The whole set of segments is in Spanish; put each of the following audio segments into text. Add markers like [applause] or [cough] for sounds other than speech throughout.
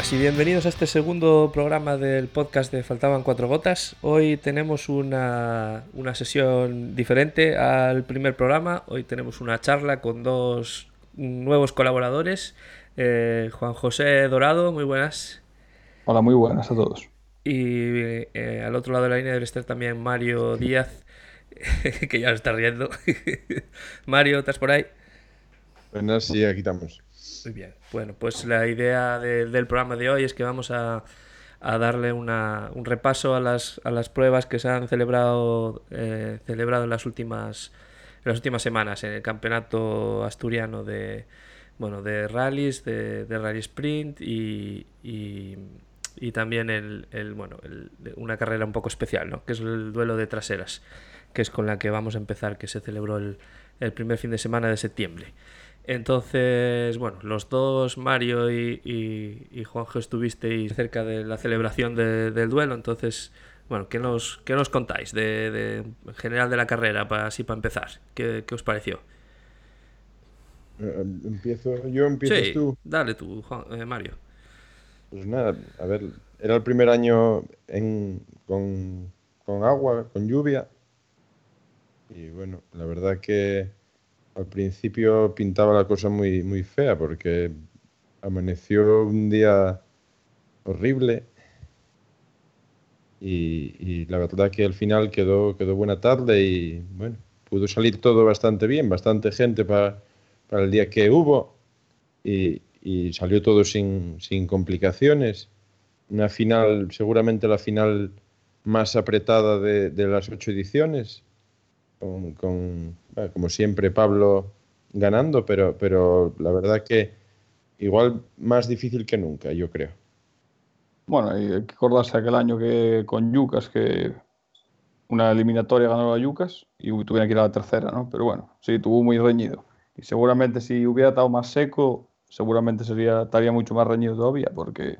Buenas y bienvenidos a este segundo programa del podcast de Faltaban Cuatro Gotas. Hoy tenemos una, una sesión diferente al primer programa. Hoy tenemos una charla con dos nuevos colaboradores. Eh, Juan José Dorado, muy buenas. Hola, muy buenas a todos. Y eh, al otro lado de la línea debe estar también Mario Díaz, [laughs] que ya lo está riendo. [laughs] Mario, ¿estás por ahí? Buenas, sí, aquí estamos. Muy bien. Bueno, pues la idea de- del programa de hoy es que vamos a, a darle una- un repaso a las, a las pruebas que se han celebrado, eh, celebrado en las últimas las últimas semanas en el campeonato asturiano de bueno de rallies, de, de rally sprint y, y, y también el, el, bueno el- una carrera un poco especial, ¿no? que es el duelo de traseras, que es con la que vamos a empezar, que se celebró el, el primer fin de semana de septiembre. Entonces, bueno, los dos, Mario y, y, y Juanjo, estuvisteis cerca de la celebración de- del duelo. Entonces, bueno, ¿qué nos, qué nos contáis de, de- en general de la carrera, para, así para empezar? ¿Qué, qué os pareció? Eh, Empiezo, yo empiezas Sí, tú. dale tú, Juan- eh, Mario. Pues nada, a ver, era el primer año en, con, con agua, con lluvia. Y bueno, la verdad que al principio pintaba la cosa muy, muy fea porque amaneció un día horrible. Y, la verdad que al final quedó, quedó buena tarde y bueno, pudo salir todo bastante bien, bastante gente para, para el día que hubo. y, y salió todo sin, sin complicaciones. Una final, seguramente la final más apretada de, de las ocho ediciones, con, como siempre Pablo ganando, pero, pero la verdad que igual más difícil que nunca, yo creo. Bueno, y hay que acordarse aquel año que con Yucas, que una eliminatoria ganó a Yucas y tuvieron que ir a la tercera, ¿no? Pero bueno, sí, tuvo muy reñido. Y seguramente si hubiera estado más seco, seguramente sería, estaría mucho más reñido todavía, porque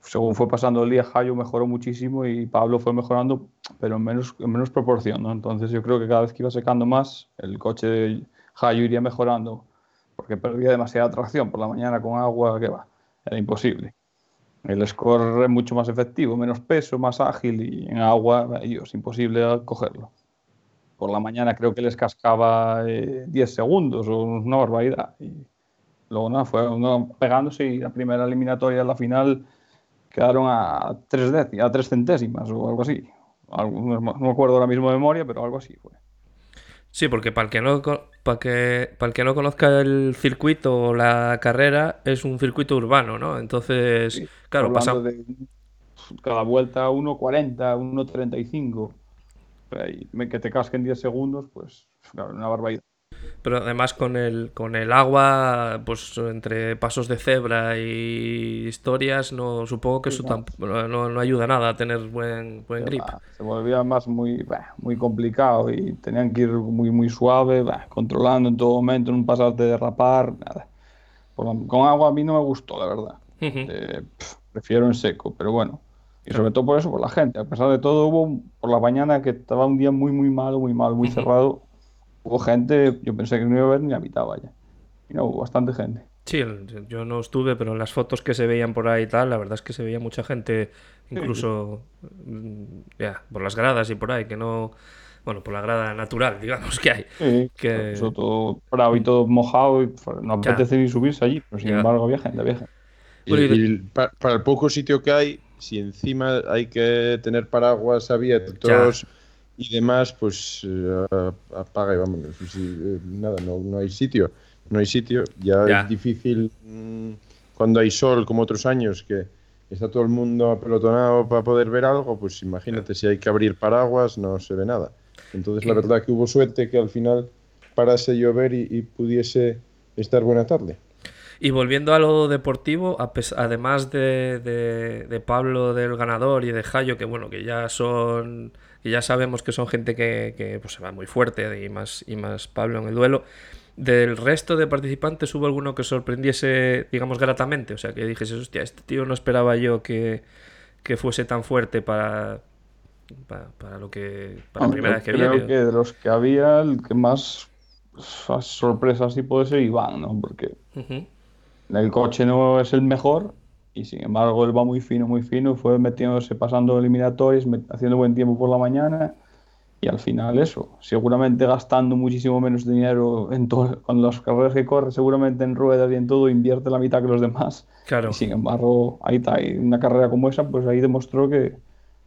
según fue pasando el día, Jayo mejoró muchísimo y Pablo fue mejorando, pero en menos, en menos proporción. Entonces yo creo que cada vez que iba secando más, el coche de Jayo iría mejorando, porque perdía demasiada tracción por la mañana con agua, que va, era imposible. El score es mucho más efectivo, menos peso, más ágil y en agua y es imposible cogerlo. Por la mañana creo que les cascaba eh, 10 segundos o una barbaridad. Y luego nada, fue uno pegándose y la primera eliminatoria, la final, quedaron a 3 décimas, a 3 centésimas o algo así. Algo- no me- acuerdo ahora mismo de memoria, pero algo así fue. Sí, porque para el que no para que para el que no conozca el circuito o la carrera es un circuito urbano, ¿no? Entonces, Sí, claro, pasa de cada vuelta 1.40, 1.35. Ahí, me- Que te casquen 10 segundos, pues claro, una barbaridad. Pero además con el, con el agua, pues entre pasos de cebra y historias, no supongo que eso no. tamp- no, no- ayuda nada a tener buen, buen grip. Se volvía más muy, muy complicado y tenían que ir muy, muy suave, controlando en todo momento, no pasarte de derrapar, nada. Con agua a mí no me gustó, la verdad. Ujú. Eh, pf, prefiero en seco, pero bueno. Y sobre todo por eso, por la gente. A pesar de todo, hubo por la mañana que estaba un día muy, muy malo, muy malo, muy Ujú. cerrado. Hubo gente, yo pensé que no iba a haber ni la mitad, vaya. Y no, hubo bastante gente. Sí, yo no estuve, pero en las fotos que se veían por ahí y tal, la verdad es que se veía mucha gente, incluso mm, ya, por las gradas y por ahí, que no, bueno, por la grada natural, [laughs] digamos que hay. Sí, Que- eso todo bravo y todo mojado y pf, no Ya. apetece ni subirse allí, pero sin Ya. embargo había gente, había gente. Y, Bueno, y de- y pa- para el poco sitio que hay, si encima hay que tener paraguas abiertos y demás, pues eh, apaga y vámonos. Eh, nada, no, no hay sitio. No hay sitio. Ya, Ya. es difícil mm, cuando hay sol, como otros años, que está todo el mundo apelotonado para poder ver algo, pues imagínate, si hay que abrir paraguas, no se ve nada. Entonces, la verdad que hubo suerte que al final parase llover y, y pudiese estar buena tarde. Y volviendo a lo deportivo, además de, de- de Pablo del ganador y de Jayo, que bueno, que ya son, que ya sabemos que son gente que, que, pues, se va muy fuerte y más, y más Pablo en el duelo, del resto de participantes hubo alguno que sorprendiese, digamos, gratamente, o sea, que dijese, hostia, este tío no esperaba yo que, que fuese tan fuerte para, para, para lo que, para la Hombre, primera yo vez que creo que de los que había, el que más sorpresa sí puede ser Iván, ¿no? Porque el coche no es el mejor y sin embargo él va muy fino, muy fino, fue metiéndose, pasando eliminatorios, haciendo buen tiempo por la mañana y al final eso, seguramente gastando muchísimo menos dinero en todo, con las carreras que corre, seguramente en ruedas y en todo invierte la mitad que los demás. Claro. Y sin embargo, ahí está, y una carrera como esa, pues ahí demostró que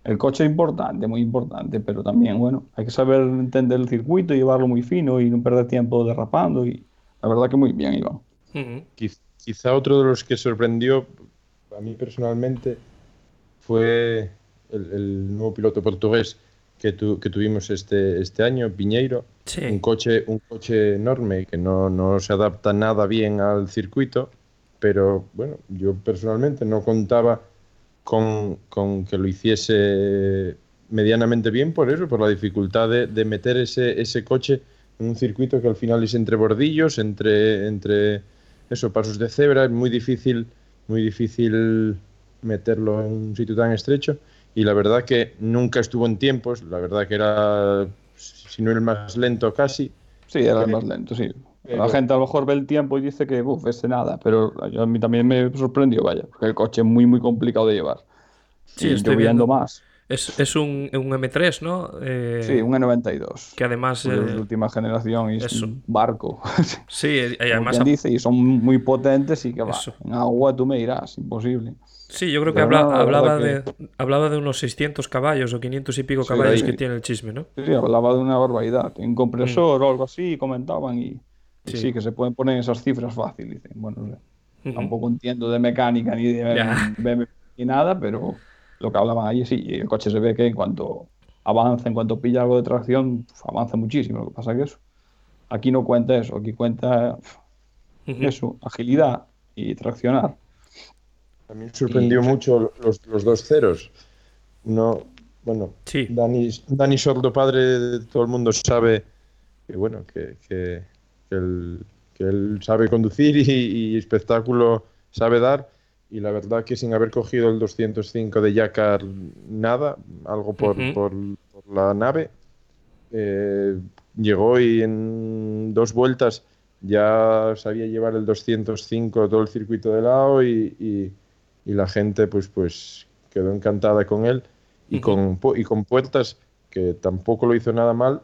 el coche es importante, muy importante, pero también, bueno, hay que saber entender el circuito, llevarlo muy fino y no perder tiempo derrapando y la verdad que muy bien, Iván. Quizá otro de los que sorprendió a mí personalmente fue el, el nuevo piloto portugués que, tu, que tuvimos este, este año, Piñeiro. Sí. Un, coche, un coche enorme que no, no se adapta nada bien al circuito, pero bueno, yo personalmente no contaba con, con, que lo hiciese medianamente bien por eso, por la dificultad de, de, meter ese, ese coche en un circuito que al final es entre bordillos, entre, entre eso, pasos de cebra, es muy difícil, muy difícil meterlo en un sitio tan estrecho y la verdad que nunca estuvo en tiempos, la verdad que era, si no el más lento casi. Sí, era el más lento, sí. Pero... La gente a lo mejor ve el tiempo y dice que, uff, ese nada, pero a mí también me sorprendió, vaya, porque el coche es muy, muy complicado de llevar. Sí, y estoy viendo más. Es, es un, un, M3, ¿no? Eh, sí, un E92. Que además. Es de última generación y es un barco. [laughs] Sí, y además. Como dice, y son muy potentes y que va. Eso. En agua tú me dirás, imposible. Sí, yo creo que habla, no, la hablaba, de, hablaba de unos 600 caballos o 500 y pico Sí, caballos que tiene el chisme, ¿no? Sí, sí, hablaba de una barbaridad. Un compresor o algo así, comentaban y, y Sí. sí. que se pueden poner esas cifras fácil. Dicen. Bueno, no sé. Ujú. tampoco entiendo de mecánica ni de Ya. BMW ni nada, pero lo que hablaban allí sí, y el coche se ve que en cuanto avanza, en cuanto pilla algo de tracción, avanza muchísimo. Lo que pasa que eso, aquí no cuenta eso, aquí cuenta eso, agilidad y traccionar. También sorprendió Y- mucho los, los dos ceros. No, bueno, Sí. Dani, Dani Sordo, padre, todo el mundo sabe que bueno, que, que, que él, que él sabe conducir y, y espectáculo sabe dar. Y la verdad que sin haber cogido el 205 de Yakar nada, algo por, por, por la nave, eh, llegó y en dos vueltas ya sabía llevar el 205 todo el circuito de lado y, y- y la gente pues pues quedó encantada con él y, con, y con puertas que tampoco lo hizo nada mal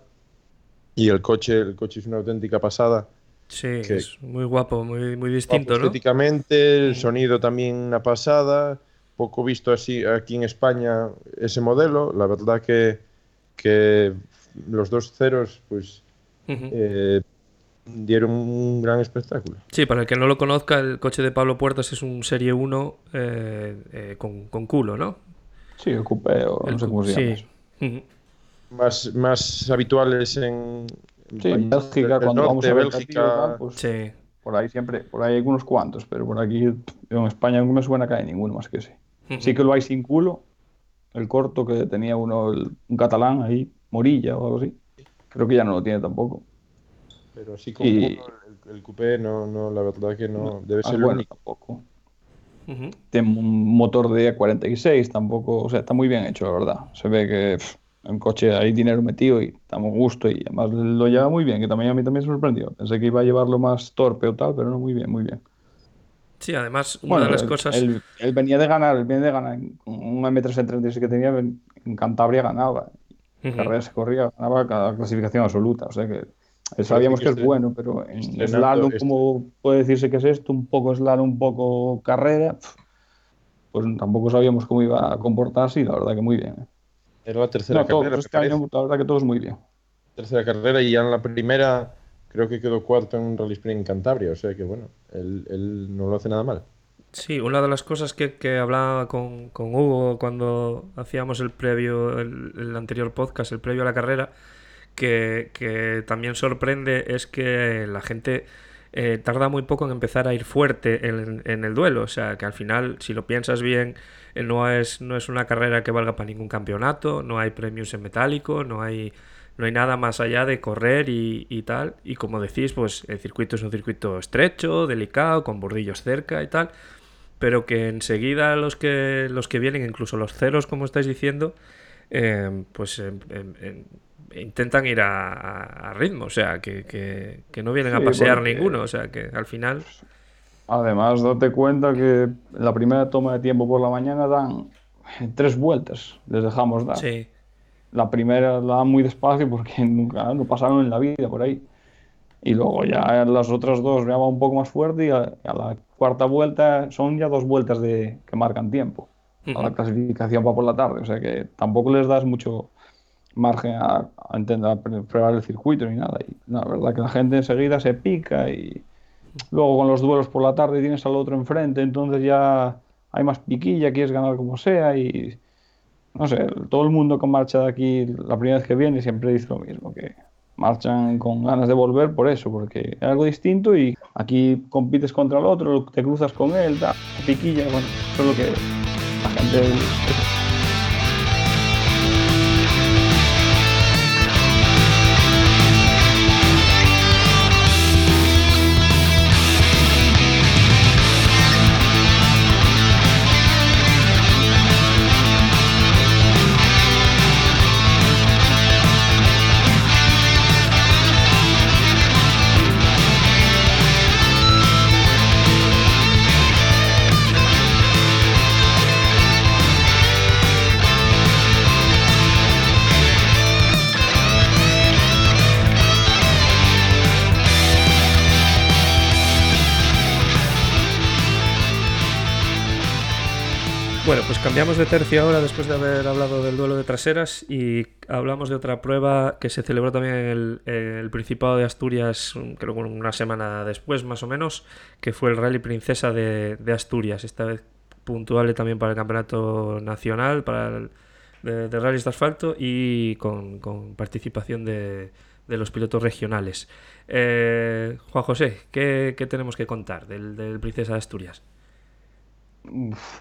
y el coche el coche es una auténtica pasada Sí, que- es muy guapo, muy, muy distinto, Guapo ¿no? estéticamente el sonido también una pasada poco visto así aquí en España ese modelo la verdad que que los dos ceros pues eh, dieron un gran espectáculo Sí, para el que no lo conozca, el coche de Pablo Puertas es un Serie 1 eh, eh, con, con culo, ¿no? Sí, el coupé o no El sé cu- cómo se llama. sí. más, más habituales en, en Sí, Bélgica, cuando vamos a ver Bélgica, tal, pues, Sí. por ahí siempre, por ahí hay unos cuantos, pero por aquí en España no me suena que hay ninguno más que ese. Ujú. Sí que lo hay sin culo, el corto que tenía uno, el- un catalán ahí, Morilla o algo así. Creo que ya no lo tiene tampoco. pero así con Y- culo, el, el coupé no, no, la verdad que no, debe Ah, ser el bueno, único. tampoco. Ujú. Tiene un motor de 46, tampoco, o sea, está muy bien hecho, la verdad. Se ve que pff, el coche hay dinero metido y estamos gusto y además lo lleva muy bien, que también a mí también me sorprendió. Pensé que iba a llevarlo más torpe o tal, pero no, muy bien, muy bien. Sí, además, una Bueno, de las él, cosas. él- él venía de ganar, él venía de ganar un M3 en 36 que tenía, en Cantabria ganaba. En Ujú. carreras se corría, ganaba cada clasificación absoluta. O sea que él sabíamos que que es bueno, pero en slalom, este- como puede decirse que es esto, un poco slalom, un poco carrera, pues tampoco sabíamos cómo iba a comportarse y la verdad que muy bien. ¿eh? Era la tercera No, carrera, este año, la verdad que todos muy bien. tercera carrera y ya en la primera creo que quedó cuarto en un Rally Sprint en Cantabria, o sea que bueno, él, él no lo hace nada mal. Sí, una de las cosas que, que hablaba con, con Hugo cuando hacíamos el previo, el, el anterior podcast, el previo a la carrera, que, que también sorprende es que la gente eh, tarda muy poco en empezar a ir fuerte en, en el duelo. O sea, que al final, si lo piensas bien, eh, no es, no es una carrera que valga para ningún campeonato, no hay premios en metálico, no hay, no hay nada más allá de correr y, y tal. Y como decís, pues el circuito es un circuito estrecho, delicado, con bordillos cerca y tal pero que enseguida los que los que vienen, incluso los ceros, como estáis diciendo, eh, pues em, em, em, intentan ir a, ritmo, o sea, que, que- que no vienen a pasear porque- ninguno, o sea, que al final... Además, date cuenta que la primera toma de tiempo por la mañana dan tres vueltas, les dejamos dar. Sí. La primera la dan muy despacio porque [laughs] nunca no pasaron en la vida por ahí. Y luego ya las otras dos ya va un poco más fuerte y a, a la cuarta vuelta son ya dos vueltas de que marcan tiempo. A la clasificación va por la tarde. O sea que tampoco les das mucho margen a, a intentar pre- probar el circuito ni nada. Y la verdad que la gente enseguida se pica y luego con los duelos por la tarde tienes al otro enfrente, entonces ya hay más piquilla, quieres ganar como sea y no sé, todo el mundo que marcha de aquí la primera vez que viene siempre dice lo mismo, que marchan con ganas de volver por eso, porque es algo distinto y aquí compites contra el otro, te cruzas con él, da piquilla, bueno, eso es lo que la gente... pues cambiamos de tercio ahora después de haber hablado del duelo de traseras y hablamos de otra prueba que se celebró también en el, Principado de Asturias, un- creo que una semana después más o menos, que fue el Rally Princesa de, Asturias, esta vez puntuable también para el Campeonato Nacional, para el, de, de rallies de asfalto y con, con participación de, de los pilotos regionales. Eh, Juan José, ¿qué, qué tenemos que contar del, del Princesa de Asturias?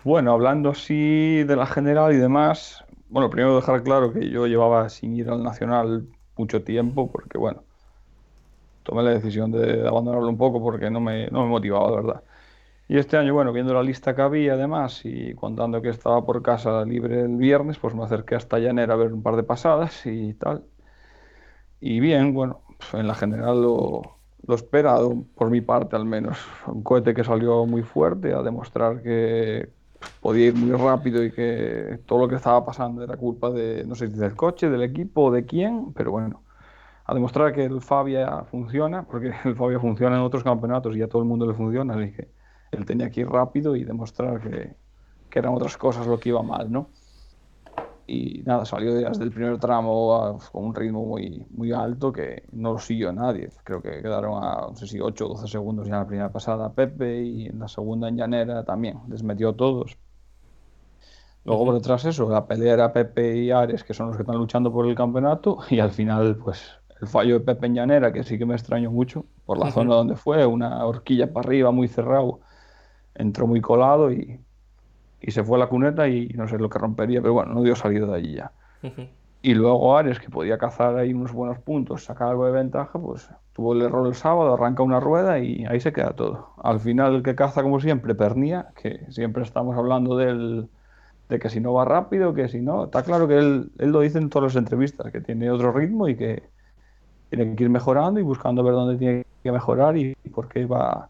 Bueno, hablando así de la general y demás, bueno, primero dejar claro que yo llevaba sin ir al Nacional mucho tiempo, porque bueno, tomé la decisión de abandonarlo un poco porque no me, no me motivaba, la verdad. Y este año, bueno, viendo la lista que había además y contando que estaba por casa libre el viernes, pues me acerqué hasta Llanera a ver un par de pasadas y tal. Y bien, bueno, pues en la general lo, lo esperado, por mi parte al menos. [laughs] Un cohete que salió muy fuerte a demostrar que podía ir muy rápido y que todo lo que estaba pasando era culpa de, no sé del coche, del equipo de quién, pero bueno, a demostrar que el Fabia funciona, porque [laughs] el Fabia funciona en otros campeonatos y a todo el mundo le funciona, así que él tenía que ir rápido y demostrar que, que eran otras cosas lo que iba mal, ¿no? Y nada, salió desde el primer tramo a- con un ritmo muy, muy alto que no lo siguió nadie. Creo que quedaron a, no sé si 8 o 12 segundos ya en la primera pasada Pepe y en la segunda en Llanera también, les metió todos. Luego por detrás eso, la pelea era Pepe y Ares, que son los que están luchando por el campeonato, [laughs] y al final pues el fallo de Pepe en Llanera, que sí que me extrañó mucho, por la zona donde fue, una horquilla para arriba, muy cerrado, entró muy colado y, y se fue a la cuneta y no sé lo que rompería, pero bueno, no dio salida de allí ya. Y luego Ares, que podía cazar ahí unos buenos puntos, sacar algo de ventaja, pues tuvo el error el sábado, arranca una rueda y ahí se queda todo. Al final el que caza como siempre, Pernía, que siempre estamos hablando del, de que si no va rápido, que si no, está claro que él, él lo dice en todas las entrevistas, que tiene otro ritmo y que tiene que ir mejorando y buscando ver dónde tiene que mejorar y por qué va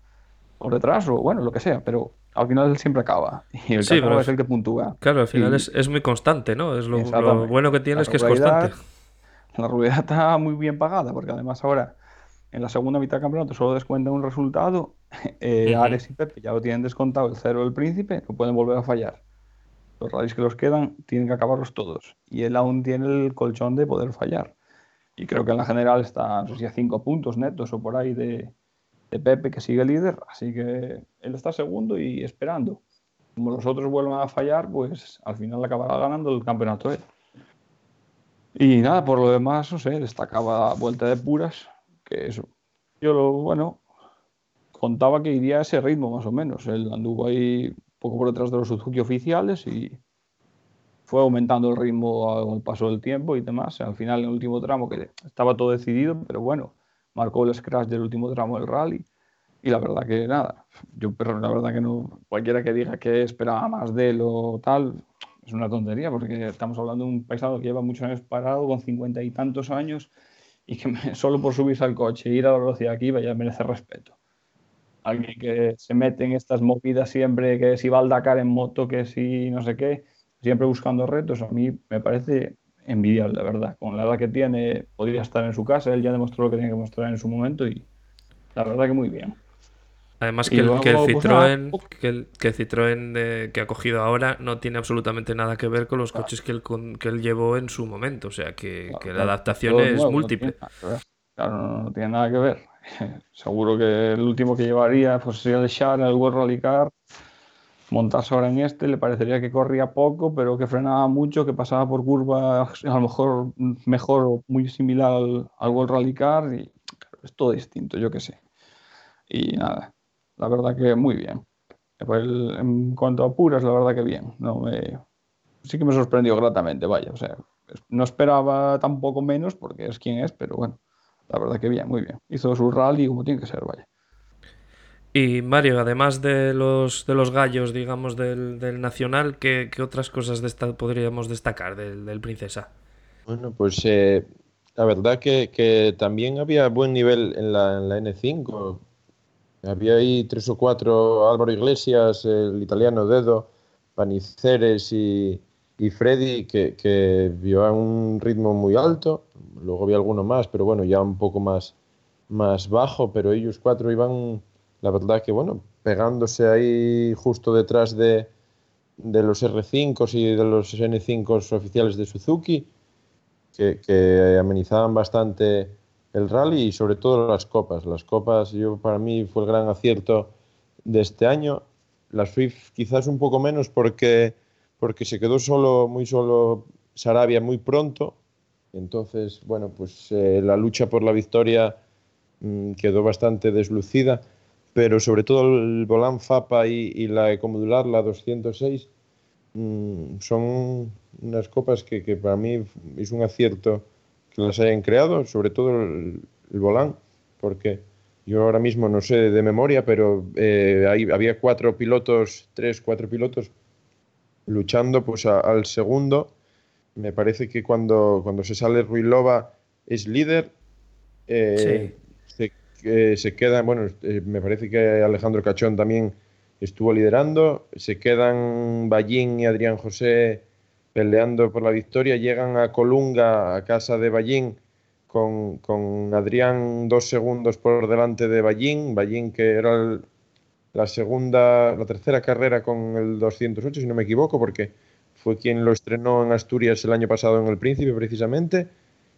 por detrás o bueno, lo que sea, pero al final siempre acaba y el que Sí, acaba pero es el que puntúa. Claro, al final Y- es, es muy constante, ¿no? Es lo, bueno que tiene La es que es constante. La rueda está muy bien pagada, porque además ahora en la segunda mitad del campeonato solo descuentan un resultado. [laughs] eh. Ares y Pepe ya lo tienen descontado el cero del príncipe, no pueden volver a fallar. Los rallies que los quedan tienen que acabarlos todos. Y él aún tiene el colchón de poder fallar. Y creo que en la general está, no sé si a cinco puntos netos o por ahí de, de Pepe, que sigue líder. Así que él está segundo y esperando. Como los otros vuelvan a fallar, pues al final acabará ganando el campeonato él. Y nada, por lo demás, no sé, destacaba Vuelta de Puras, que eso. Yo bueno, contaba que iría a ese ritmo más o menos. Él anduvo ahí poco por detrás de los Suzuki oficiales y fue aumentando el ritmo al paso del tiempo y demás. Al final, en el último tramo, que estaba todo decidido, pero bueno, marcó el scratch del último tramo del rally. Y la verdad que nada, yo pero la verdad que no, cualquiera que diga que esperaba más de él o tal, es una tontería, porque estamos hablando de un paisano que lleva muchos años parado, con cincuenta y tantos años, y que me- [laughs] solo por subirse al coche e ir a la velocidad que iba ya merece respeto. alguien que se mete en estas movidas siempre, que si va al Dakar en moto, que si no sé qué, siempre buscando retos, a mí me parece envidiable, la verdad. Con la edad que tiene, podría estar en su casa, él ya demostró lo que tenía que mostrar en su momento y la verdad que muy bien. Además que el, que el, pues Citroën, que el, que Citroën eh, que ha cogido ahora no tiene absolutamente nada que ver con los coches que él, que él llevó en su momento. O sea, que, que la adaptación es múltiple. claro, no, tiene nada que ver. [laughs] Seguro que el último que llevaría pues, sería el Char, el World Rally Car. Montarse ahora en este le parecería que corría poco, pero que frenaba mucho, que pasaba por curvas a lo mejor mejor o muy similar al, al World Rally Car. Y es todo distinto, yo qué sé. Y nada, la verdad que muy bien. en cuanto a puras, la verdad que bien. No me, sí que me sorprendió gratamente, vaya. O sea, no esperaba tampoco menos porque es quien es, pero bueno, la verdad que bien, muy bien. Hizo su rally como tiene que ser, vaya. Y Mario, además de los, de los gallos, digamos, del, del Nacional, ¿qué, ¿qué, otras cosas podríamos destacar del, del Princesa? Bueno, pues eh, la verdad que, que, también había buen nivel en la, en la N5. Había ahí tres o cuatro, Álvaro Iglesias, el italiano Dedo, Paniceres y, y Freddy, que, que a un ritmo muy alto. Luego había alguno más, pero bueno, ya un poco más, más bajo, pero ellos cuatro iban, la verdad que bueno, pegándose ahí justo detrás de, de los R5 y de los N5 oficiales de Suzuki, que, que amenizaban bastante el rally y sobre todo las copas. Las copas, yo para mí fue el gran acierto de este año. La Swift quizás un poco menos porque, porque se quedó solo, muy solo Sarabia muy pronto. Entonces, bueno, pues eh, la lucha por la victoria mmm, quedó bastante deslucida, pero sobre todo el Volán Fapa y, y la Ecomodular, la 206, mmm, son unas copas que, que para mí es un acierto que las hayan creado, sobre todo el, el volán, porque yo ahora mismo no sé de memoria, pero eh, hay, había cuatro pilotos, tres, cuatro pilotos luchando pues a, al segundo. Me parece que cuando, cuando se sale Ruilova es líder. Eh, sí. se, se, queda, bueno, eh, me parece que Alejandro Cachón también estuvo liderando. Se quedan Ballín y Adrián José peleando por la victoria, llegan a Colunga, a casa de Ballín, con, con Adrián dos segundos por delante de Ballín, Ballín que era la segunda, la tercera carrera con el 208, si no me equivoco, porque fue quien lo estrenó en Asturias el año pasado en el Príncipe, precisamente,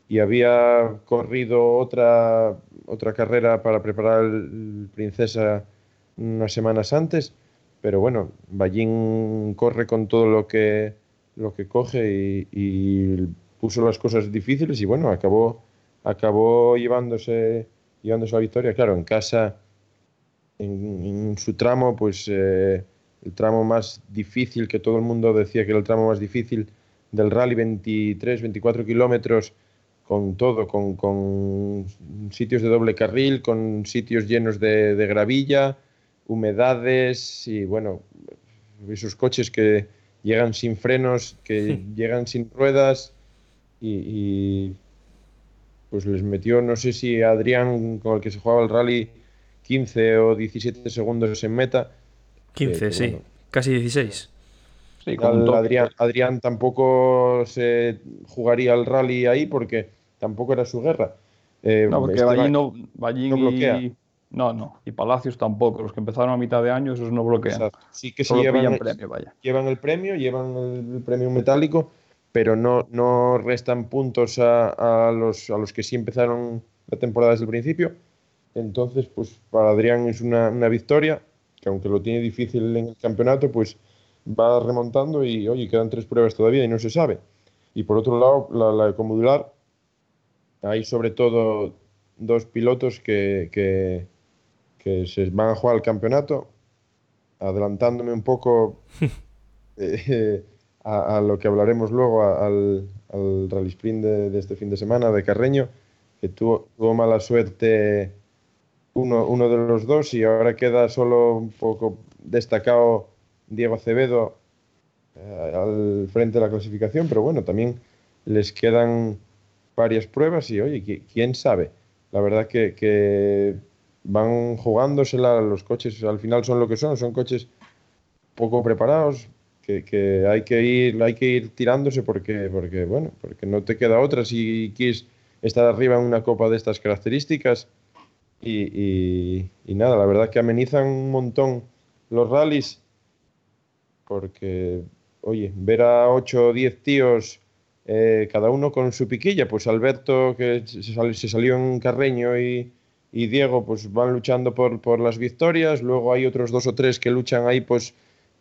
y había corrido otra, otra carrera para preparar el Princesa unas semanas antes, pero bueno, Ballín corre con todo lo que lo que coge y, puso las cosas difíciles y bueno, acabó, acabó llevándose, llevándose la victoria. Claro, en casa, en, en su tramo, pues eh, el tramo más difícil, que todo el mundo decía que era el tramo más difícil del rally, 23, 24 kilómetros, con todo, con, con, sitios de doble carril, con sitios llenos de, de gravilla, humedades y bueno, esos coches que llegan sin frenos, que sí. llegan sin ruedas y, y, pues les metió, no sé si Adrián, con el que se jugaba el rally, 15 o 17 segundos en meta. 15, que, sí, bueno, casi 16. Sí, con Adrián, Adrián tampoco se jugaría el rally ahí porque tampoco era su guerra. Eh, no, porque este Ballín, no, Ballín no bloquea. Y... No, no. Y Palacios tampoco. Los que empezaron a mitad de año, esos no bloquean. Exacto. Sí que sí llevan, el, premio, vaya. llevan el premio, llevan el premio metálico, pero no, no restan puntos a, a, los, a los que sí empezaron la temporada desde el principio. Entonces, pues para Adrián es una, una victoria, que aunque lo tiene difícil en el campeonato, pues va remontando y, oye, quedan tres pruebas todavía y no se sabe. Y por otro lado, la, la ecomodular, hay sobre todo dos pilotos que, que que se van a jugar el campeonato, adelantándome un poco [laughs] eh, a, a, lo que hablaremos luego a, al, al, rally sprint de, de, este fin de semana de Carreño, que tuvo, tuvo mala suerte uno, uno, de los dos y ahora queda solo un poco destacado Diego Acevedo eh, al frente de la clasificación, pero bueno, también les quedan varias pruebas y oye, ¿quién sabe? La verdad que, que van jugándosela, los coches al final son lo que son, son coches poco preparados, que, hay que ir, hay que ir tirándose porque, porque, bueno, porque no te queda otra si quieres estar arriba en una copa de estas características. Y, nada, la verdad que amenizan un montón los rallies porque, oye, ver a 8 o 10 tíos, eh, cada uno con su piquilla, pues Alberto que se, salió en Carreño y, y, Diego pues van luchando por, las victorias, luego hay otros dos o tres que luchan ahí pues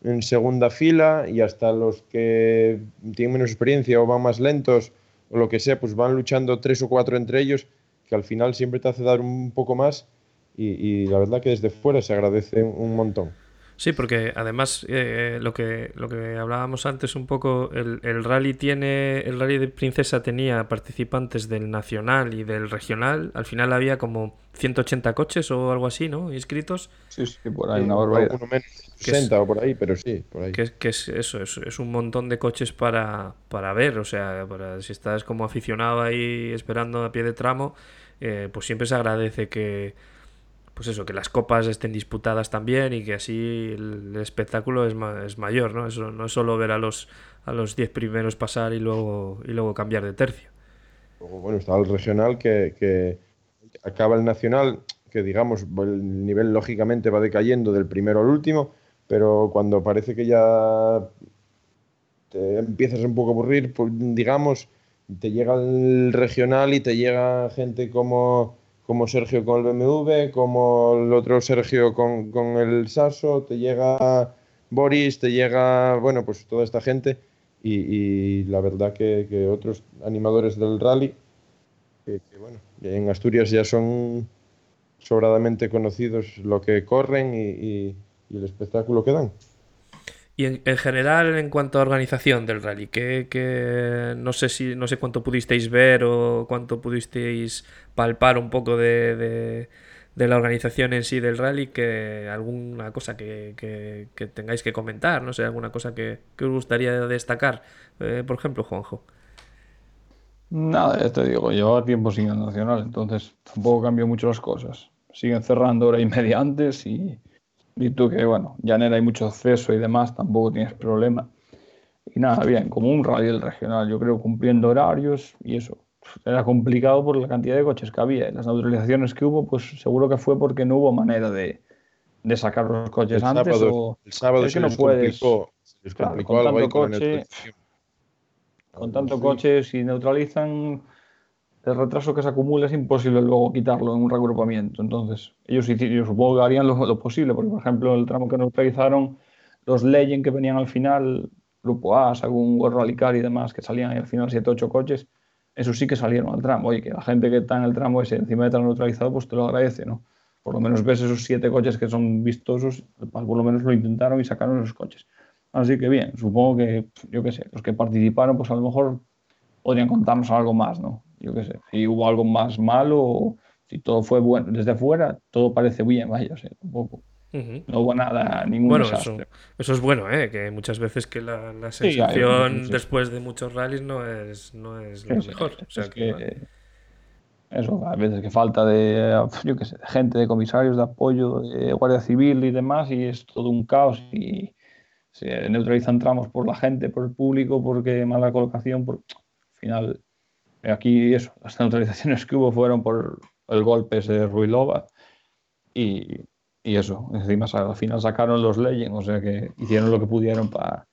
en segunda fila y hasta los que tienen menos experiencia o van más lentos o lo que sea, pues van luchando tres o cuatro entre ellos, que al final siempre te hace dar un poco más y, y la verdad que desde fuera se agradece un montón. Sí, porque además eh, lo que lo que hablábamos antes un poco, el, el, rally tiene, el rally de Princesa tenía participantes del nacional y del regional. Al final había como 180 coches o algo así, ¿no? Inscritos. Sí, sí, por ahí, una barbaridad. 60 o por ahí, pero sí, por ahí. Que, que es eso, es, es, un montón de coches para, para ver, o sea, para, si estás como aficionado ahí esperando a pie de tramo, eh, pues siempre se agradece que pues eso, que las copas estén disputadas también y que así el espectáculo es, es mayor, ¿no? Eso no es solo ver a los a los 10 primeros pasar y luego y luego cambiar de tercio. Bueno, está el regional que, que acaba el nacional, que digamos, el nivel lógicamente va decayendo del primero al último, pero cuando parece que ya te empiezas un poco a aburrir, pues, digamos, te llega el regional y te llega gente como como Sergio con el BMW, como el otro Sergio con, con, el Sasso, te llega Boris, te llega, bueno, pues toda esta gente y, la verdad que, que, otros animadores del rally, que, bueno, en Asturias ya son sobradamente conocidos lo que corren y, y el espectáculo que dan. Y en, en, general, en cuanto a organización del rally, que, que, no sé si no sé cuánto pudisteis ver o cuánto pudisteis palpar un poco de, de, la organización en sí del rally, que alguna cosa que, que, que tengáis que comentar, no sé, alguna cosa que, os gustaría destacar, eh, por ejemplo, Juanjo. Nada, ya te digo, llevaba tiempo sin el Nacional, entonces tampoco cambió mucho las cosas. Siguen cerrando hora y media antes y y tú que, bueno, ya en él hay mucho acceso y demás, tampoco tienes problema. Y nada, bien, como un radio del regional, yo creo, cumpliendo horarios y eso. Era complicado por la cantidad de coches que había. Las neutralizaciones que hubo, pues seguro que fue porque no hubo manera de, de sacar los coches el antes. Sábado, o, el sábado es se que no les puedes. complicó, se les Claro, complicó con algo tanto con la coche, neutralización. con tanto coche, si neutralizan el retraso que se acumula es imposible luego quitarlo en un reagrupamiento. Entonces, ellos yo supongo que harían lo, lo, posible, porque por ejemplo, el tramo que neutralizaron, los Legend que venían al final, Grupo A, algún World Rally Car y demás, que salían al final 7 8 coches, esos sí que salieron al tramo. Oye, que la gente que está en el tramo ese encima de tramo neutralizado, pues te lo agradece, ¿no? Por lo menos ves esos 7 coches que son vistosos, por lo menos lo intentaron y sacaron esos coches. Así que bien, supongo que, yo qué sé, los que participaron, pues a lo mejor podrían contarnos algo más, ¿no? Yo qué sé, si hubo algo más malo, si todo fue bueno desde fuera, todo parece bien, vaya, o sea, tampoco. Uh -huh. No hubo nada, ningún bueno, desastre. Eso, eso, es bueno, ¿eh? que muchas veces que la, la sensación sí, después de muchos rallies no es, no es lo mejor. O sea, es que, que, eso, a veces que falta de, yo qué sé, de gente, de comisarios, de apoyo, de Guardia Civil y demás, y es todo un caos y se neutralizan tramos por la gente, por el público, porque mala colocación, por... al final Aquí eso, las neutralizaciones que hubo fueron por el golpe de Ruilova y, y eso, encima al final sacaron los Legends, o sea que hicieron lo que pudieron para,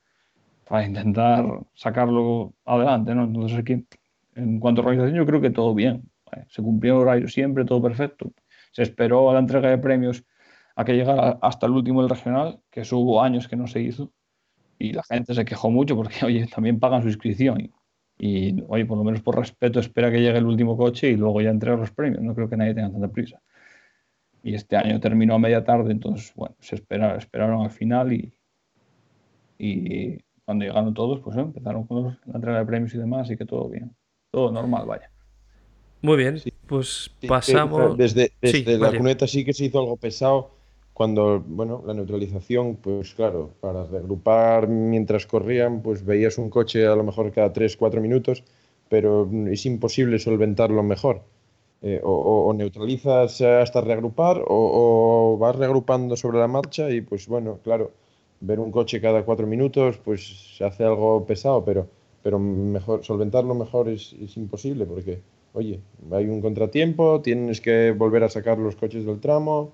para intentar sacarlo adelante, ¿no? Entonces aquí, en cuanto a organización, yo creo que todo bien. Se cumplió el horario siempre, todo perfecto. Se esperó a la entrega de premios a que llegara hasta el último del regional, que eso hubo años que no se hizo. Y la gente se quejó mucho porque, [laughs] oye, también pagan su inscripción. Y, oye, por lo menos por respeto, espera que llegue el último coche y luego ya entrega los premios. No creo que nadie tenga tanta prisa. Y este año terminó a media tarde, entonces, bueno, se esperaron, esperaron al final y, y cuando llegaron todos, pues empezaron con los, la entrega de premios y demás, y que todo bien. Todo normal, vaya. Muy bien, sí. pues pasamos. Desde, desde sí, la vale. cuneta sí que se hizo algo pesado cuando, bueno, la neutralización, pues claro, para reagrupar mientras corrían, pues veías un coche a lo mejor cada 3, 4 minutos, pero es imposible solventarlo mejor. eh, o, neutralizas hasta reagrupar o, vas reagrupando sobre la marcha y pues bueno, claro, ver un coche cada cuatro minutos pues se hace algo pesado, pero, pero mejor, solventarlo mejor es, imposible porque, oye, hay un contratiempo, tienes que volver a sacar los coches del tramo,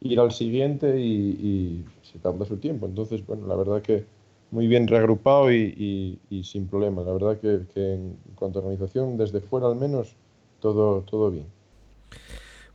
ir al siguiente y, se tarda su tiempo. Entonces, bueno, la verdad que muy bien reagrupado y, sin problema. La verdad que, que en cuanto a organización, desde fuera al menos, todo, todo bien.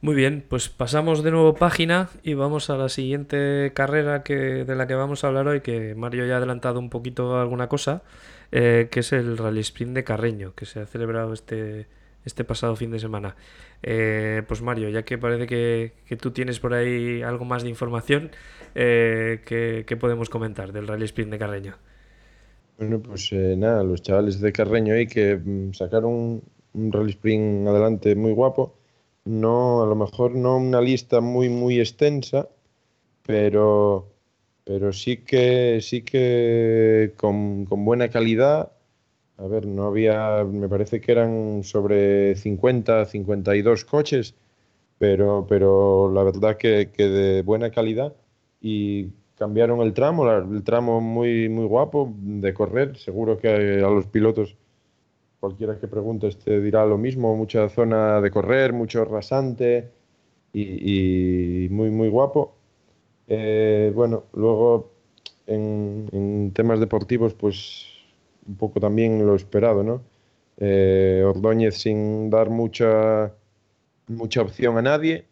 Muy bien, pues pasamos de nuevo página y vamos a la siguiente carrera que, de la que vamos a hablar hoy, que Mario ya ha adelantado un poquito alguna cosa, eh, que es el Rally Sprint de Carreño, que se ha celebrado este, este pasado fin de semana. Eh, pues Mario, ya que parece que, tú tienes por ahí algo más de información, eh, ¿qué, podemos comentar del Rally Sprint de Carreño? Bueno, pues nada, los chavales de Carreño ahí que mm, sacaron un rally sprint adelante muy guapo. No, a lo mejor no una lista muy, muy extensa, pero, pero sí que, sí que con, buena calidad. A ver, no había, me parece que eran sobre 50, 52 coches, pero, pero la verdad que, que de buena calidad y cambiaron el tramo, el tramo muy, muy guapo de correr. Seguro que a los pilotos cualquiera que pregunte te dirá lo mismo, mucha zona de correr, mucho rasante y, muy, muy guapo. Eh, bueno, luego en, temas deportivos, pues un poco también lo esperado, ¿no? Eh, Ordóñez sin dar mucha, mucha opción a nadie.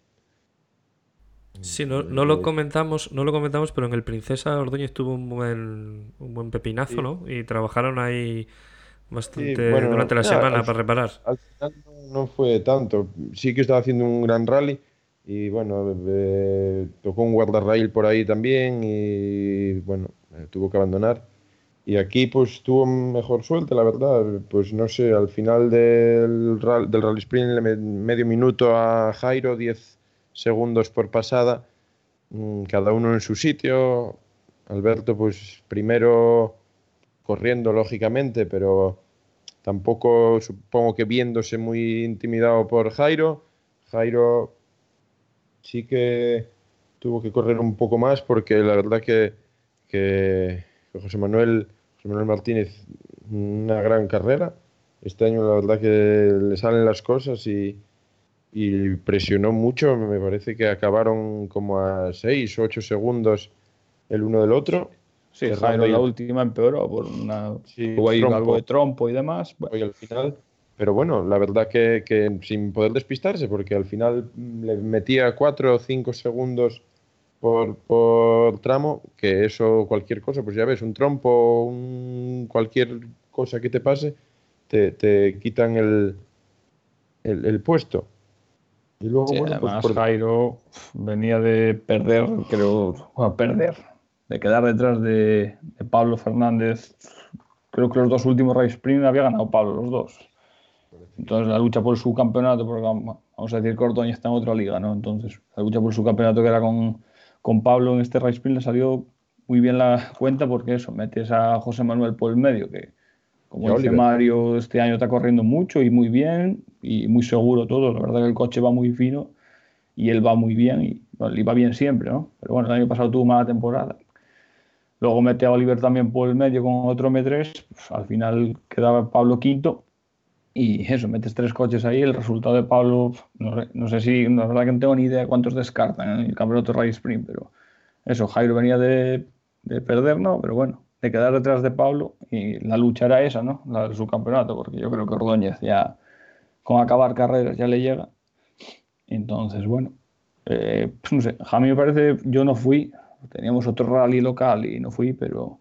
Sí, no, no, lo eh, comentamos, no lo comentamos, pero en el Princesa Ordóñez tuvo un buen, un buen pepinazo, ¿no? Y trabajaron ahí bastante durante la semana para reparar. Al final no, fue tanto. Sí que estaba haciendo un gran rally y bueno, eh, tocó un guardarrail por ahí también y bueno, eh, tuvo que abandonar. Y aquí pues tuvo mejor suerte, la verdad. Pues no sé, al final del, del rally sprint medio minuto a Jairo, 10 segundos por pasada, mm, cada uno en su sitio. Alberto pues primero corriendo lógicamente, pero Tampoco supongo que viéndose muy intimidado por Jairo. Jairo sí que tuvo que correr un poco más porque la verdad que, José Manuel, José Manuel Martínez, una gran carrera. Este año la verdad que le salen las cosas y, presionó mucho. Me parece que acabaron como a 6 o 8 segundos el uno del otro. Sí, Jairo la última empeoró por una. Sí, algo de trompo y demás. Bueno. al final. Pero bueno, la verdad que, que, sin poder despistarse, porque al final le metía 4 o 5 segundos por, por, tramo, que eso, cualquier cosa, pues ya ves, un trompo, un, cualquier cosa que te pase, te, te quitan el, el, puesto. Y luego, bueno, pues por... Jairo venía de perder, creo, a perder de quedar detrás de, Pablo Fernández. Creo que los dos últimos race sprint había ganado Pablo, los dos. Entonces la lucha por su campeonato, porque vamos a decir que Ordoñez está en otra liga, ¿no? Entonces la lucha por su campeonato que era con, con Pablo en este race sprint le salió muy bien la cuenta porque eso, metes a José Manuel por el medio, que como dice Mario, este año está corriendo mucho y muy bien y muy seguro todo. La verdad que el coche va muy fino y él va muy bien y, y va bien siempre, ¿no? Pero bueno, el año pasado tuvo mala temporada Luego mete a Oliver también por el medio con otro M3. Pues, al final quedaba Pablo quinto. Y eso, metes tres coches ahí. El resultado de Pablo, no sé, si, la verdad que no tengo ni idea cuántos descartan en el campeonato Rally Sprint, pero eso, Jairo venía de, perder, ¿no? Pero bueno, de quedar detrás de Pablo y la lucha era esa, ¿no? La de su campeonato, porque yo creo que Ordóñez ya con acabar carreras ya le llega. Entonces, bueno, eh, pues no sé, a mí me parece, yo no fui, Teníamos otro rally local y no fui, pero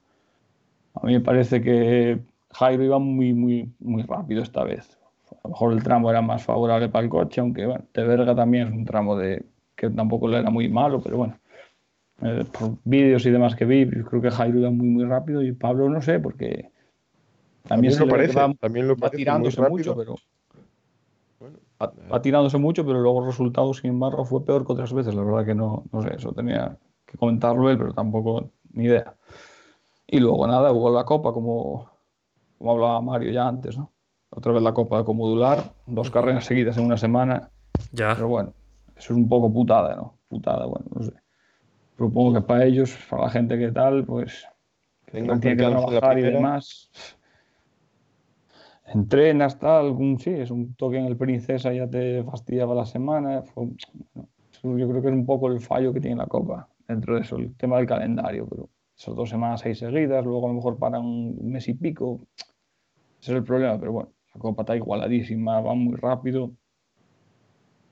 a mí me parece que Jairo iba muy, muy, muy rápido esta vez. A lo mejor el tramo era más favorable para el coche, aunque bueno, de Verga también es un tramo de que tampoco le era muy malo, pero bueno, eh, por vídeos y demás que vi, creo que Jairo iba muy, muy rápido y Pablo no sé, porque también, lo parece, también lo parece tirándose mucho, pero va, tirándose mucho, pero luego el resultado, sin embargo, fue peor que otras veces. La verdad que no, no sé, eso tenía comentarlo él, pero tampoco ni idea. Y luego nada, hubo la Copa, como, como hablaba Mario ya antes, ¿no? Otra vez la Copa de Comodular, dos carreras seguidas en una semana. Ya. Pero bueno, eso es un poco putada, ¿no? Putada, bueno, no sé. Supongo que para ellos, para la gente que tal, pues que Tengan tiene que trabajar y demás. Entrenas, tal, algún sí, es un toque en el Princesa, ya te fastidiaba la semana. fue- bueno, yo creo que es un poco el fallo que tiene la Copa dentro de eso, el tema del calendario, pero esas dos semanas ahí seguidas, luego a lo mejor paran un mes y pico. Ese es el problema, pero bueno, la Copa está igualadísima, va muy rápido.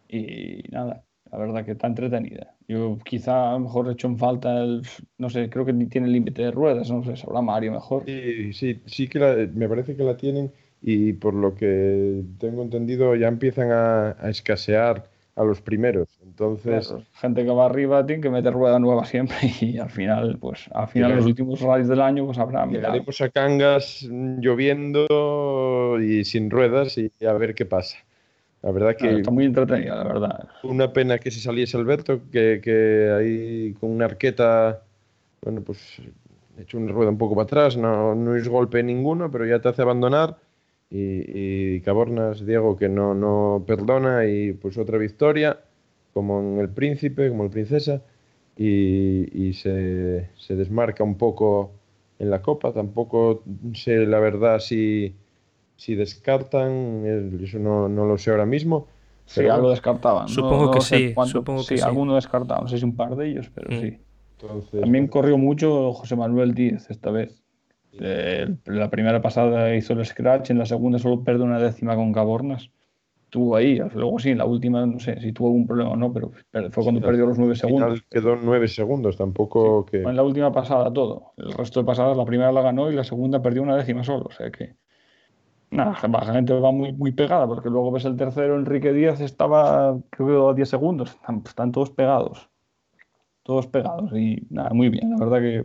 Y nada, la verdad que está entretenida. Yo quizá a lo mejor he hecho en falta el, no sé, creo que ni tiene límite de ruedas, no sé, sabrá Mario mejor. Sí, sí, sí que la- me parece que la tienen y por lo que tengo entendido ya empiezan a, a escasear a los primeros. Entonces, Claro, gente que va arriba tiene que meter rueda nueva siempre y al final, pues al final los últimos rallies del año, pues habrá llegaremos a Cangas mm, lloviendo y sin ruedas y a ver qué pasa. La verdad que Claro, Está muy entretenida, la verdad. una pena que se saliese Alberto, que, que ahí con una arqueta, bueno, pues he hecho una rueda un poco para atrás, no, no es golpe ninguno, pero ya te hace abandonar. Y, y Cabornas, Diego, que no, no perdona, y pues otra victoria, como en el Príncipe, como el Princesa, y, y se, se desmarca un poco en la Copa. Tampoco sé la verdad si, si descartan, eso no, no lo sé ahora mismo. Sí, pero algo bueno, descartaban. Supongo no que sé sí, cuánto- supongo que sí, sí. alguno descartaba, no sé si un par de ellos, pero Mm. sí. entonces, También corrió mucho José Manuel Díez esta vez. Eh, la primera pasada hizo el scratch, en la segunda solo perdió una décima con Cabornas. Estuvo ahí, luego sí, en la última no sé si tuvo algún problema o no, pero per- fue cuando Sí, perdió los nueve segundos. quedó nueve segundos, tampoco que... Fue en la última pasada todo. El resto de pasadas, la primera la ganó y la segunda perdió una décima solo. O sea que. Nada, la gente va muy, muy pegada, porque luego ves el tercero, Enrique Díaz, estaba creo que a 10 segundos. Están, están todos pegados. Todos pegados. Y nada, muy bien. La verdad que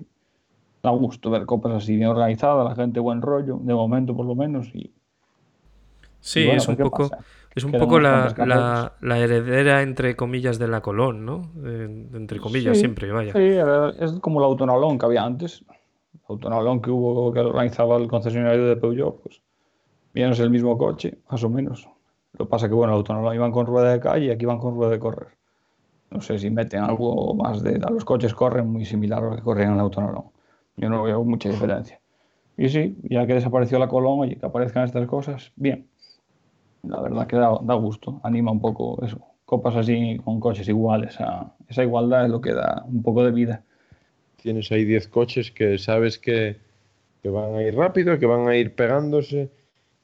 da gusto ver copas así bien organizadas, la gente buen rollo, de momento por lo menos. Y, Sí, y bueno, es un pues, ¿qué poco, es un Quedan poco la, la, la heredera, entre comillas, de la Colón, ¿no? Eh, entre comillas, Sí, siempre, vaya. Sí, es como el autonaulón que había antes. El autonaulón que hubo, que organizaba el concesionario de Peugeot, pues bien es el mismo coche, más o menos. Lo que pasa que, bueno, el autonaulón iban con rueda de calle y aquí van con rueda de correr. No sé si meten algo más de... Los coches corren muy similar a lo que corren en el autonaulón. Yo no veo mucha diferencia. Y sí, ya que desapareció la Colón, oye, que aparezcan estas cosas, bien. La verdad que da, da gusto, anima un poco eso. Copas así con coches iguales, a- esa igualdad es lo que da un poco de vida. Tienes ahí 10 coches que sabes que, que van a ir rápido, que van a ir pegándose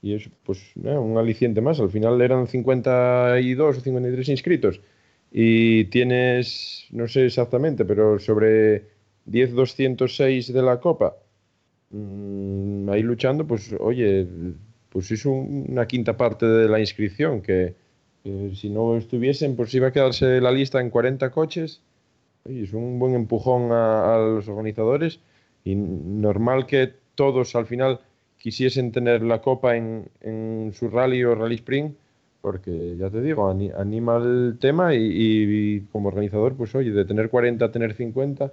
y es pues eh, un aliciente más. Al final eran 52 o 53 inscritos y tienes, no sé exactamente, pero sobre 10-206 de la Copa, mm, ahí luchando, pues oye, pues es un- una quinta parte de la inscripción que, que si no estuviesen, pues iba a quedarse la lista en 40 coches. Es un buen empujón a, los organizadores y normal que todos al final quisiesen tener la copa en, su rally o rally sprint, porque ya te digo, ani- anima el tema y, y- y como organizador, pues oye, de tener 40 a tener 50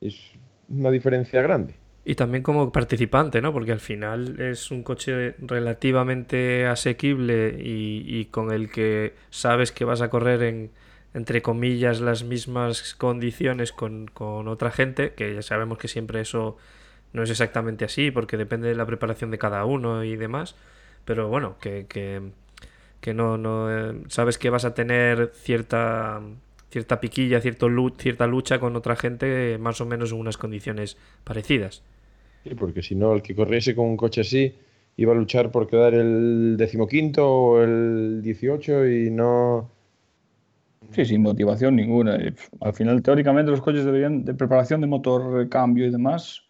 es una diferencia grande. Y también como participante, ¿no? Porque al final es un coche relativamente asequible y, y con el que sabes que vas a correr en, entre comillas, las mismas condiciones con, con otra gente, que ya sabemos que siempre eso no es exactamente así, porque depende de la preparación de cada uno y demás. Pero bueno, que, que, que no, no eh, sabes que vas a tener cierta cierta piquilla, cierto lu- cierta lucha con otra gente más o menos en unas condiciones parecidas. Sí, porque si no, el que corriese con un coche así iba a luchar por quedar el decimoquinto o el 18 y no... Sí, sin motivación ninguna. Al final, teóricamente, los coches deberían, de preparación de motor, cambio y demás,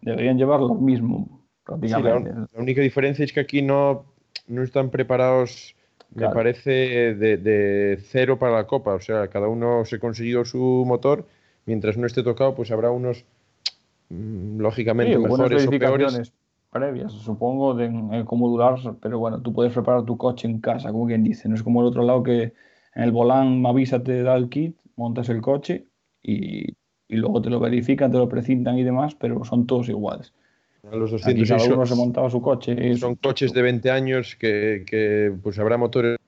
deberían llevar lo mismo, Sí, la, prácticamente. la única diferencia es que aquí no, no están preparados, me parece, de, de cero para la copa. O sea, cada uno se consiguió su motor. Mientras no esté tocado, pues habrá unos, mm, lógicamente, Sí, mejores o peores. previas, supongo, de cómo durar, pero bueno, tú puedes preparar tu coche en casa, como quien dice. No es como el otro lado que en el volán avisa, te da el kit, montas el coche y, y luego te lo verifican, te lo precintan y demás, pero son todos iguales. A los Aquí 206 cada uno se montaba su coche. y son coches de 20 años que, que, pues habrá motores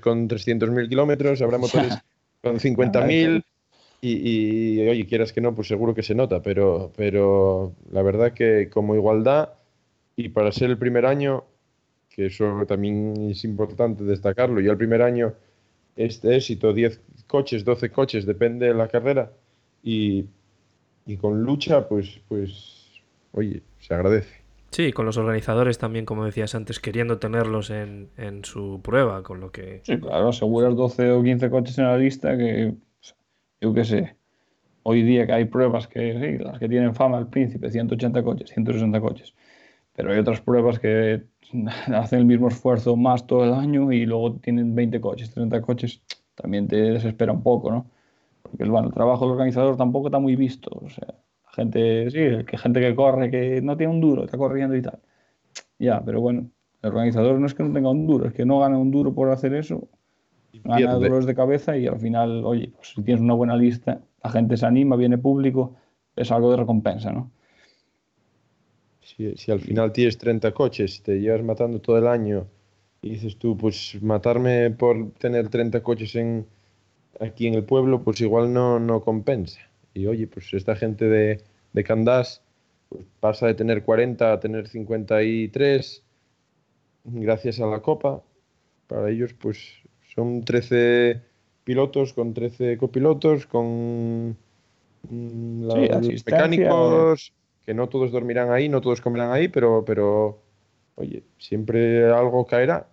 con 300.000 kilómetros, habrá motores [laughs] con 50.000 y, y, oye, quieras que no, pues seguro que se nota, pero, pero la verdad que como igualdad y para ser el primer año, que eso también es importante destacarlo, y el primer año este éxito, 10 coches, 12 coches, depende de la carrera, y, y con lucha, pues, pues, oye, se agradece. Sí, con los organizadores también, como decías antes, queriendo tenerlos en, en su prueba, con lo que... Sí, claro, aseguras 12 o 15 coches en la lista que, yo qué sé, hoy día que hay pruebas que, sí, las que tienen fama, el príncipe, 180 coches, 160 coches, pero hay otras pruebas que [laughs] hacen el mismo esfuerzo más todo el año y luego tienen 20 coches, 30 coches, también te desespera un poco, ¿no? Porque bueno, el trabajo del organizador tampoco está muy visto, o sea, gente, sí, que gente que corre, que no tiene un duro, está corriendo y tal. Ya, pero bueno, el organizador no es que no tenga un duro, es que no gana un duro por hacer eso, gana dolores de cabeza y al final, oye, pues si tienes una buena lista, la gente se anima, viene público, es algo de recompensa, ¿no? Si, si al final tienes 30 coches te llevas matando todo el año y dices tú, pues matarme por tener 30 coches en, aquí en el pueblo, pues igual no, no compensa. Y oye, pues esta gente de, de Candás pues pasa de tener 40 a tener 53 gracias a la Copa. Para ellos, pues son 13 pilotos con 13 copilotos, con mm, la, Sí, los mecánicos, que no todos dormirán ahí, no todos comerán ahí, pero, pero oye, siempre algo caerá.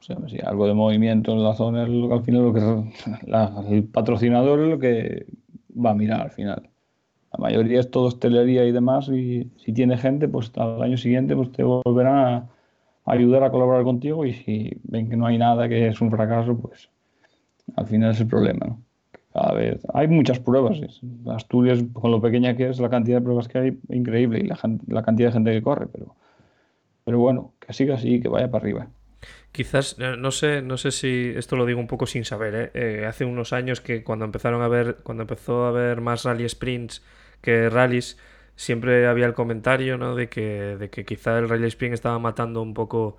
O sea, sí, algo de movimiento en la zona al final lo que la- el patrocinador es lo que va a mirar al final. La mayoría es todo hostelería y demás y si tiene gente, pues al año siguiente pues te volverán a, ayudar a colaborar contigo y si ven que no hay nada, que es un fracaso, pues al final es el problema. Cada vez hay muchas pruebas. Asturias, con lo pequeña que es, la cantidad de pruebas que hay, increíble y la, la cantidad de gente que corre, pero, pero bueno, que siga así, que vaya para arriba. Quizás, eh, no sé, no sé si esto lo digo un poco sin saber, ¿eh? Eh, hace unos años que cuando empezaron a ver, cuando empezó a haber más rally sprints que rallies, siempre había el comentario, ¿no? De que, de que quizá el rally sprint estaba matando un poco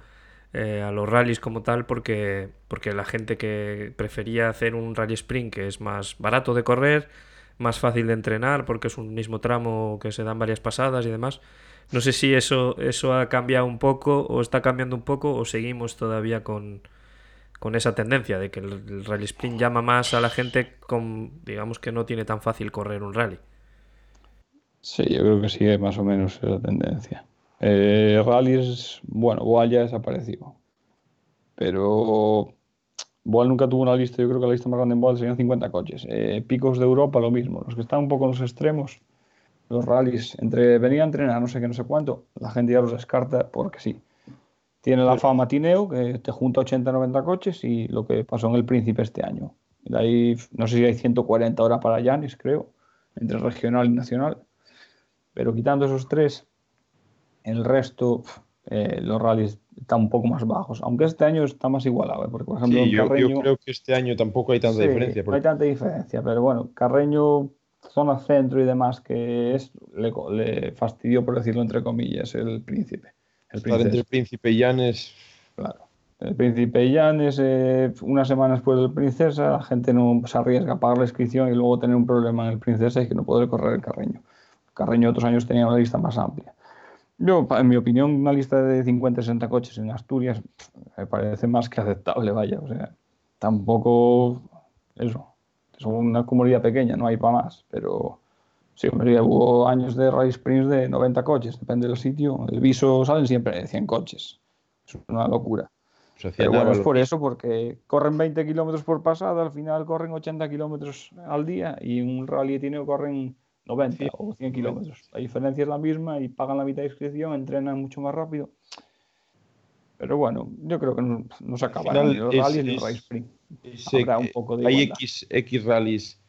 eh, a los rallies como tal, porque, porque la gente que prefería hacer un rally sprint que es más barato de correr, más fácil de entrenar, porque es un mismo tramo que se dan varias pasadas y demás. No sé si eso, eso ha cambiado un poco o está cambiando un poco o seguimos todavía con, con esa tendencia de que el, rally sprint llama más a la gente con, digamos que no tiene tan fácil correr un rally. Sí, yo creo que sigue más o menos esa tendencia. Eh, rallies, bueno, Boal ya desapareció. Pero Boal nunca tuvo una lista, yo creo que la lista más grande en Boal serían 50 coches. Eh, picos de Europa, lo mismo. Los que están un poco en los extremos, los rallies, entre venir a entrenar no sé qué, no sé cuánto, la gente ya los descarta porque sí. Tiene la fama Tineo, que te junta 80-90 coches, y lo que pasó en el Príncipe este año. De ahí, no sé si hay 140 horas para Yanis, creo, entre regional y nacional. Pero quitando esos tres, el resto, eh, los rallies están un poco más bajos. Aunque este año está más igualado, ¿eh? porque por ejemplo Sí, yo, yo Carreño creo que este año tampoco hay tanta sí, diferencia. no hay Porque tanta diferencia, pero bueno, Carreño, zona centro y demás, que es, le, fastidió, por decirlo entre comillas, el príncipe. El estar entre princesa, Príncipe y Llanes, claro. El príncipe Llanes, eh, una semana después del princesa, la gente no se arriesga a pagar la inscripción y luego tener un problema en el princesa y que no poder correr el Carreño. Carreño otros años tenía una lista más amplia. Yo, en mi opinión, una lista de 50-60 coches en Asturias me parece más que aceptable, vaya. O sea, tampoco eso. Es una comunidad pequeña, no hay para más. Pero sí, hombre, hubo años de rally sprints de 90 coches, depende del sitio. El viso salen siempre de 100 coches. Es una locura. Pero bueno, es por eso, porque corren 20 kilómetros por pasada, al final corren 80 kilómetros al día y en un rally tiene corren 90 o 100 kilómetros. La diferencia es la misma y pagan la mitad de inscripción, entrenan mucho más rápido. Pero bueno, yo creo que no, no se acabarán ni los es- rallies ni los es- rally sprint. Sé Habrá un poco de hay. X, X rallies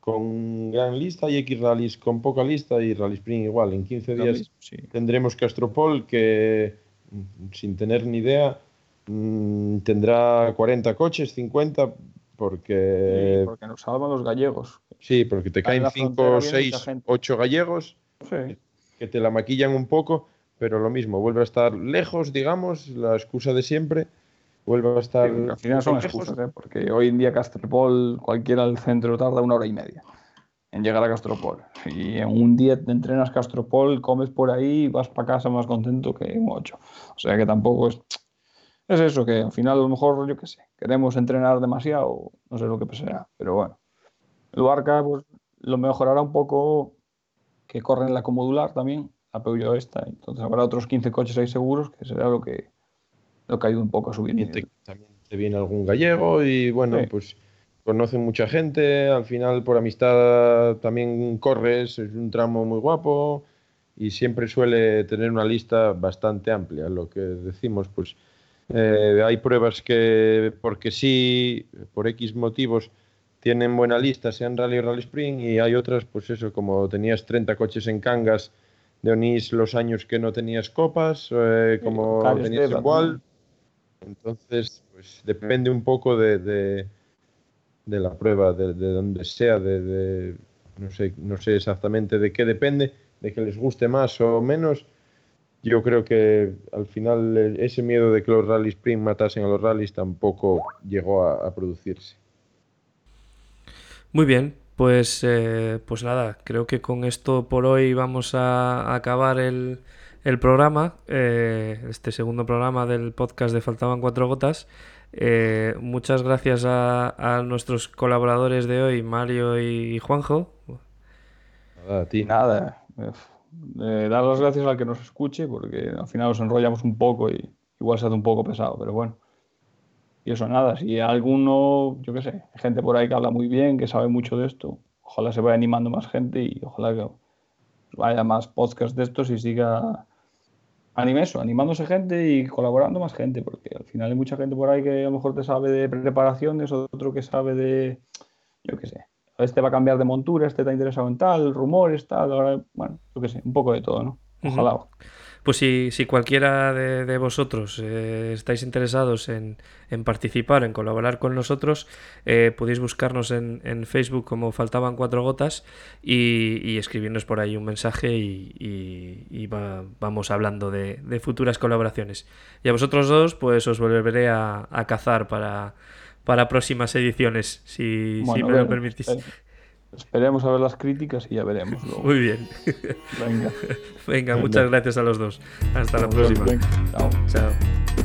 con gran lista y X rallies con poca lista y Rally Spring igual. En 15 Lo días mismo, sí. tendremos Castropol que, mm, sin tener ni idea, mm, tendrá 40 coches, 50, porque Sí, porque nos salvan los gallegos. sí, porque te caen la 5, frontera viene 6, mucha gente. 8 gallegos Sí. que te la maquillan un poco, pero lo mismo, vuelve a estar lejos, digamos, la excusa de siempre. vuelva a estar. Sí, al final son excusas, ¿eh? porque hoy en día Castropol, cualquiera al centro tarda una hora y media en llegar a Castropol. Y en un día te entrenas Castropol, comes por ahí, vas para casa más contento que un 8. O sea que tampoco es. Es eso, que al final a lo mejor, yo qué sé, queremos entrenar demasiado, no sé lo que pasará, pero bueno. El Barca, pues lo mejorará un poco que corren la comodular también, la Peugeot esta, entonces habrá otros 15 coches ahí seguros, que será lo que, lo que ayuda un poco a subir. También te, también te viene algún gallego y bueno, Sí. pues conocen mucha gente, al final por amistad también corres, es un tramo muy guapo y siempre suele tener una lista bastante amplia, lo que decimos, pues eh, hay pruebas que porque sí, por X motivos, tienen buena lista, sean rally o rally sprint, y hay otras, pues eso, como tenías 30 coches en Cangas de Onís los años que no tenías copas, eh, como Cares tenías también. entonces, pues depende un poco de, de, de la prueba, de, de donde sea, de, de- no, sé, no sé exactamente de qué depende, de que les guste más o menos. Yo creo que al final eh, ese miedo de que los rally sprint matasen a los rallies tampoco llegó a, a producirse. Muy bien, pues, eh, pues nada, creo que con esto por hoy vamos a acabar el, el programa, eh, este segundo programa del podcast de Faltaban Cuatro Gotas. Eh, muchas gracias a, nuestros colaboradores de hoy, Mario y Juanjo. A ti. Nada, dar las gracias al que nos escuche, porque al final nos enrollamos un poco y igual se hace un poco pesado, pero bueno. Y eso nada, si alguno, yo qué sé, gente por ahí que habla muy bien, que sabe mucho de esto, ojalá se vaya animando más gente y ojalá que vaya más podcasts de estos y siga anime eso, animándose gente y colaborando más gente, porque al final hay mucha gente por ahí que a lo mejor te sabe de preparaciones, otro que sabe de, yo qué sé, este va a cambiar de montura, este está interesado en tal, rumores, tal, ahora, bueno, yo qué sé, un poco de todo, ¿no? Ojalá. Pues si, si cualquiera de, de vosotros eh, estáis interesados en, en participar, en colaborar con nosotros, eh, podéis buscarnos en, en Facebook como Faltaban Cuatro Gotas y, y escribirnos por ahí un mensaje y, y- y va- vamos hablando de, de futuras colaboraciones. Y a vosotros dos, pues os volveré a, a cazar para, para próximas ediciones, si, si Bueno, me lo permitís. espe- Esperemos a ver las críticas y ya veremos luego. Muy bien. Venga. [laughs] Venga, muchas gracias a los dos. Hasta la próxima. Chao. Chao.